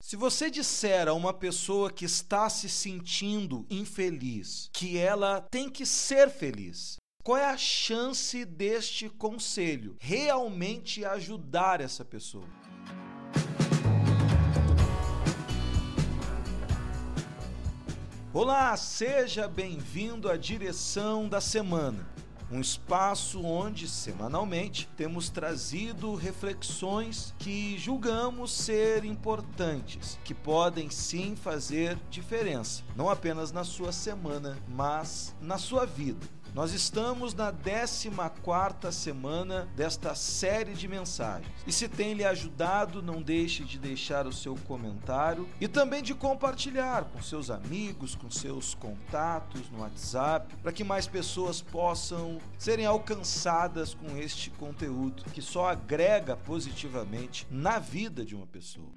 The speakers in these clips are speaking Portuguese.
Se você disser a uma pessoa que está se sentindo infeliz que ela tem que ser feliz, qual é a chance deste conselho realmente ajudar essa pessoa? Olá, seja bem-vindo à direção da semana um espaço onde semanalmente temos trazido reflexões que julgamos ser importantes, que podem sim fazer diferença, não apenas na sua semana, mas na sua vida. Nós estamos na 14 semana desta série de mensagens. E se tem lhe ajudado, não deixe de deixar o seu comentário e também de compartilhar com seus amigos, com seus contatos no WhatsApp, para que mais pessoas possam serem alcançadas com este conteúdo que só agrega positivamente na vida de uma pessoa.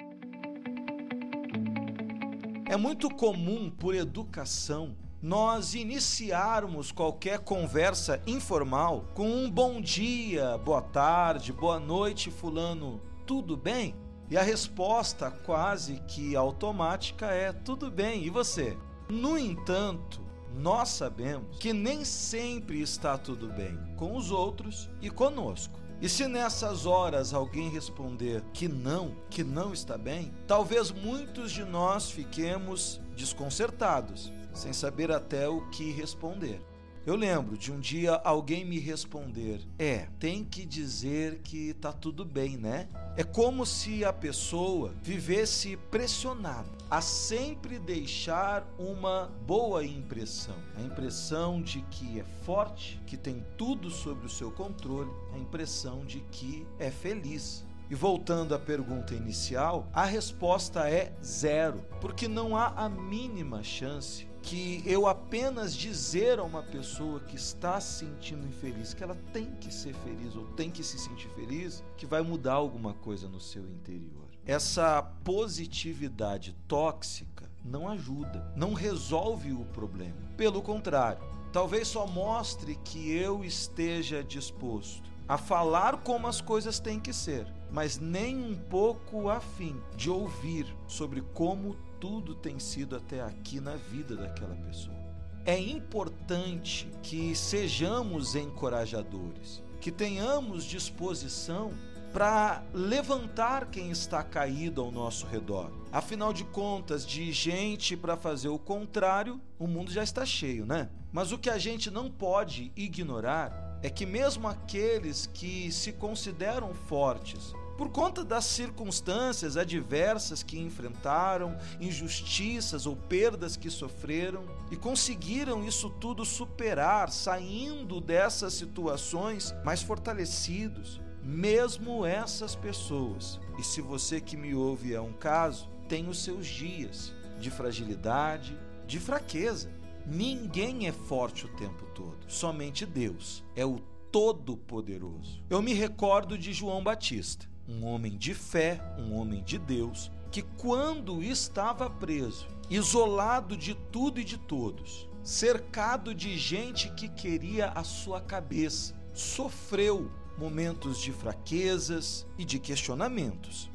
É muito comum, por educação, nós iniciarmos qualquer conversa informal com um bom dia, boa tarde, boa noite, Fulano, tudo bem? E a resposta quase que automática é tudo bem, e você? No entanto, nós sabemos que nem sempre está tudo bem com os outros e conosco. E se nessas horas alguém responder que não, que não está bem, talvez muitos de nós fiquemos desconcertados sem saber até o que responder. Eu lembro de um dia alguém me responder: É, tem que dizer que tá tudo bem, né? É como se a pessoa vivesse pressionada a sempre deixar uma boa impressão. A impressão de que é forte, que tem tudo sob o seu controle, a impressão de que é feliz. E voltando à pergunta inicial, a resposta é zero, porque não há a mínima chance que eu apenas dizer a uma pessoa que está se sentindo infeliz que ela tem que ser feliz ou tem que se sentir feliz, que vai mudar alguma coisa no seu interior. Essa positividade tóxica não ajuda, não resolve o problema. Pelo contrário, talvez só mostre que eu esteja disposto a falar como as coisas têm que ser, mas nem um pouco afim de ouvir sobre como tudo tem sido até aqui na vida daquela pessoa. É importante que sejamos encorajadores, que tenhamos disposição para levantar quem está caído ao nosso redor. Afinal de contas, de gente para fazer o contrário, o mundo já está cheio, né? Mas o que a gente não pode ignorar é que, mesmo aqueles que se consideram fortes, por conta das circunstâncias adversas que enfrentaram, injustiças ou perdas que sofreram, e conseguiram isso tudo superar, saindo dessas situações mais fortalecidos. Mesmo essas pessoas, e se você que me ouve é um caso, tem os seus dias de fragilidade, de fraqueza. Ninguém é forte o tempo todo, somente Deus é o Todo-Poderoso. Eu me recordo de João Batista um homem de fé, um homem de Deus, que quando estava preso, isolado de tudo e de todos, cercado de gente que queria a sua cabeça, sofreu momentos de fraquezas e de questionamentos.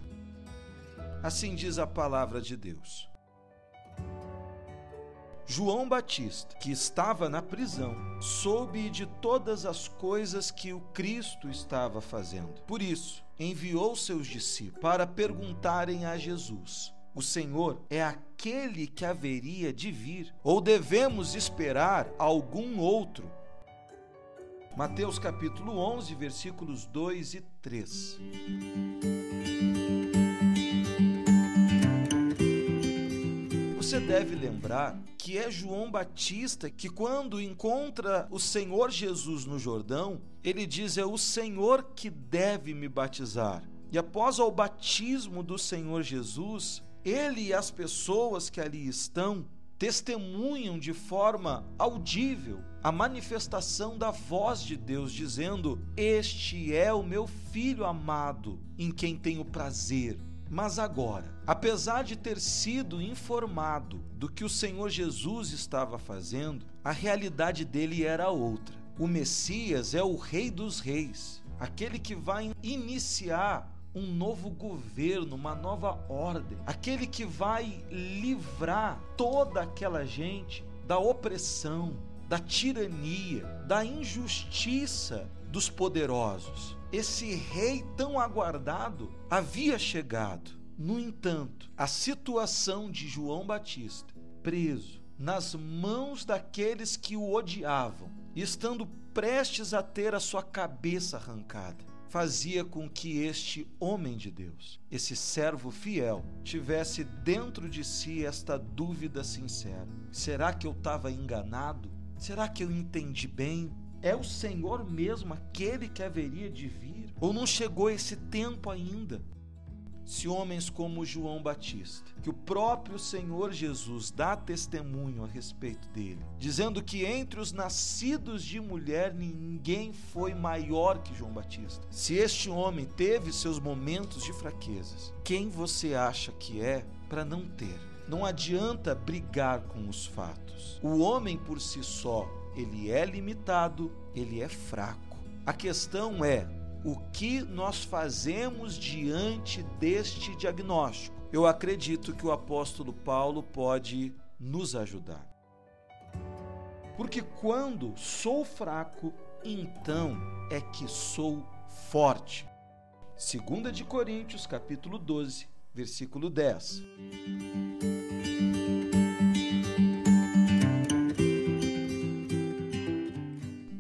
Assim diz a palavra de Deus. João Batista, que estava na prisão, soube de todas as coisas que o Cristo estava fazendo. Por isso, enviou seus discípulos para perguntarem a Jesus: O Senhor é aquele que haveria de vir? Ou devemos esperar algum outro? Mateus capítulo 11, versículos 2 e 3. Você deve lembrar que é João Batista que, quando encontra o Senhor Jesus no Jordão, ele diz: É o Senhor que deve me batizar. E após o batismo do Senhor Jesus, ele e as pessoas que ali estão testemunham de forma audível a manifestação da voz de Deus, dizendo: Este é o meu filho amado, em quem tenho prazer. Mas agora, apesar de ter sido informado do que o Senhor Jesus estava fazendo, a realidade dele era outra. O Messias é o Rei dos Reis, aquele que vai iniciar um novo governo, uma nova ordem, aquele que vai livrar toda aquela gente da opressão, da tirania, da injustiça dos poderosos. Esse rei tão aguardado havia chegado. No entanto, a situação de João Batista, preso nas mãos daqueles que o odiavam, estando prestes a ter a sua cabeça arrancada, fazia com que este homem de Deus, esse servo fiel, tivesse dentro de si esta dúvida sincera: será que eu estava enganado? Será que eu entendi bem? É o Senhor mesmo aquele que haveria de vir? Ou não chegou esse tempo ainda? Se homens como João Batista, que o próprio Senhor Jesus dá testemunho a respeito dele, dizendo que entre os nascidos de mulher ninguém foi maior que João Batista. Se este homem teve seus momentos de fraquezas, quem você acha que é para não ter? Não adianta brigar com os fatos. O homem por si só, ele é limitado, ele é fraco. A questão é o que nós fazemos diante deste diagnóstico. Eu acredito que o apóstolo Paulo pode nos ajudar. Porque quando sou fraco, então é que sou forte. 2 de Coríntios, capítulo 12, versículo 10.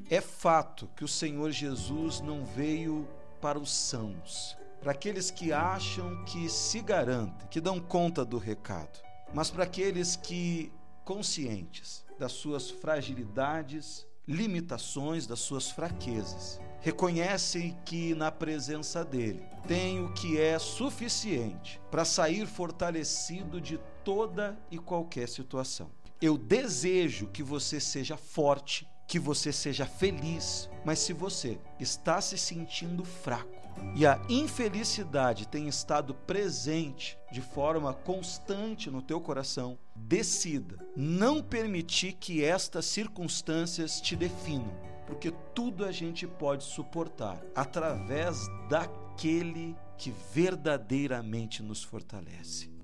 É fato que o Senhor Jesus não veio para os sãos, para aqueles que acham que se garantem, que dão conta do recado, mas para aqueles que, conscientes das suas fragilidades, limitações, das suas fraquezas, reconhecem que na presença dele tem o que é suficiente para sair fortalecido de toda e qualquer situação. Eu desejo que você seja forte que você seja feliz, mas se você está se sentindo fraco e a infelicidade tem estado presente de forma constante no teu coração, decida não permitir que estas circunstâncias te definam, porque tudo a gente pode suportar através daquele que verdadeiramente nos fortalece.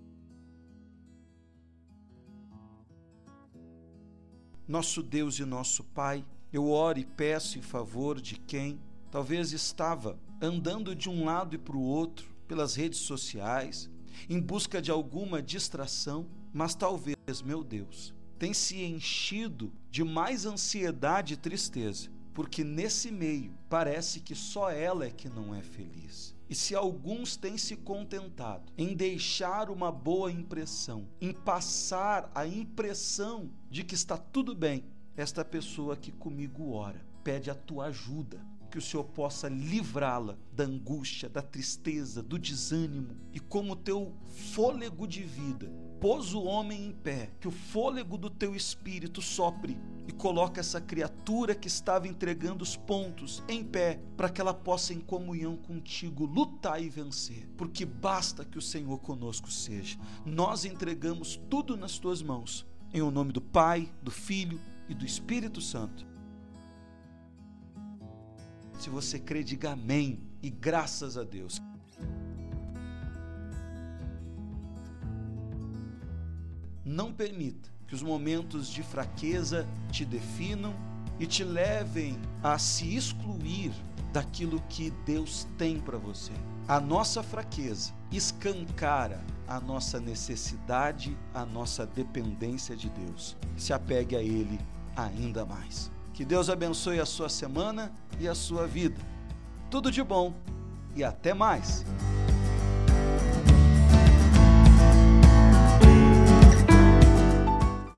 Nosso Deus e nosso Pai, eu oro e peço em favor de quem talvez estava andando de um lado e para o outro pelas redes sociais, em busca de alguma distração, mas talvez, meu Deus, tem se enchido de mais ansiedade e tristeza, porque nesse meio parece que só ela é que não é feliz. E se alguns têm se contentado em deixar uma boa impressão, em passar a impressão de que está tudo bem, esta pessoa que comigo ora pede a tua ajuda, que o Senhor possa livrá-la da angústia, da tristeza, do desânimo e como teu fôlego de vida pôs o homem em pé, que o fôlego do teu espírito sopre e coloque essa criatura que estava entregando os pontos em pé, para que ela possa em comunhão contigo lutar e vencer, porque basta que o Senhor conosco seja. Nós entregamos tudo nas tuas mãos, em o nome do Pai, do Filho e do Espírito Santo. Se você crê, diga amém e graças a Deus. Não permita que os momentos de fraqueza te definam e te levem a se excluir daquilo que Deus tem para você. A nossa fraqueza escancara a nossa necessidade, a nossa dependência de Deus. Se apegue a Ele ainda mais. Que Deus abençoe a sua semana e a sua vida. Tudo de bom e até mais!